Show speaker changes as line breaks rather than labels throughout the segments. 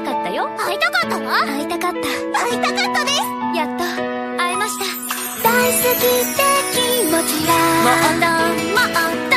たかったよ。
会いたかった
会いたかった。
会いたかったです。
やっと。会えました。
大好きって気持ちがもっともっと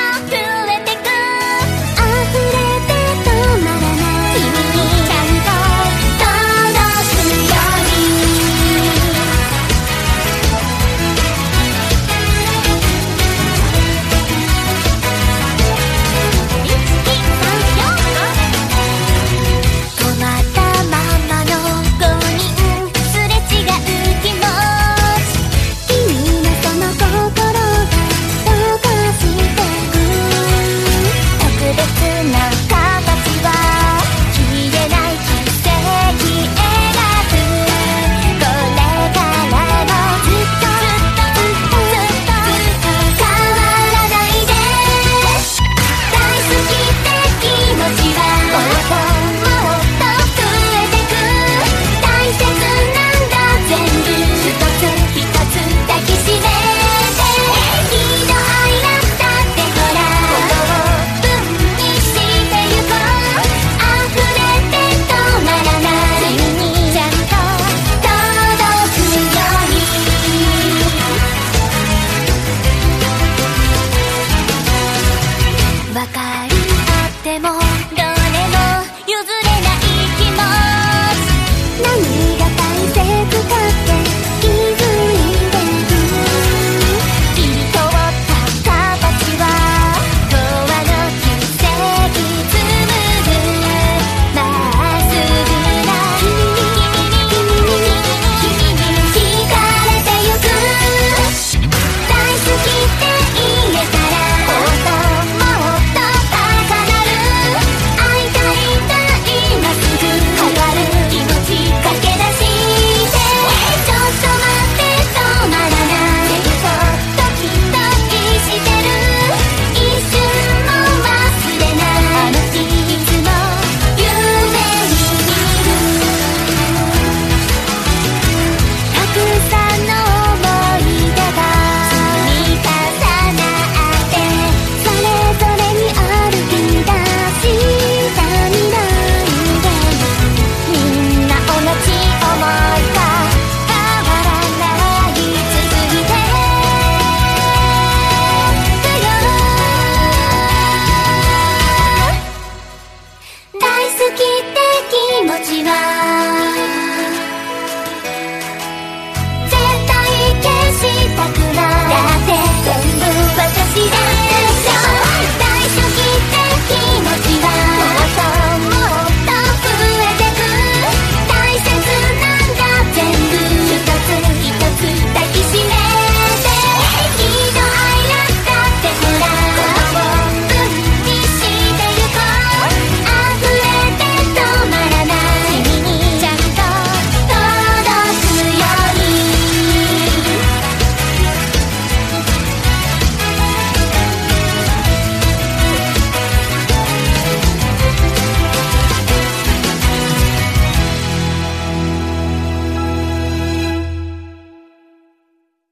ちな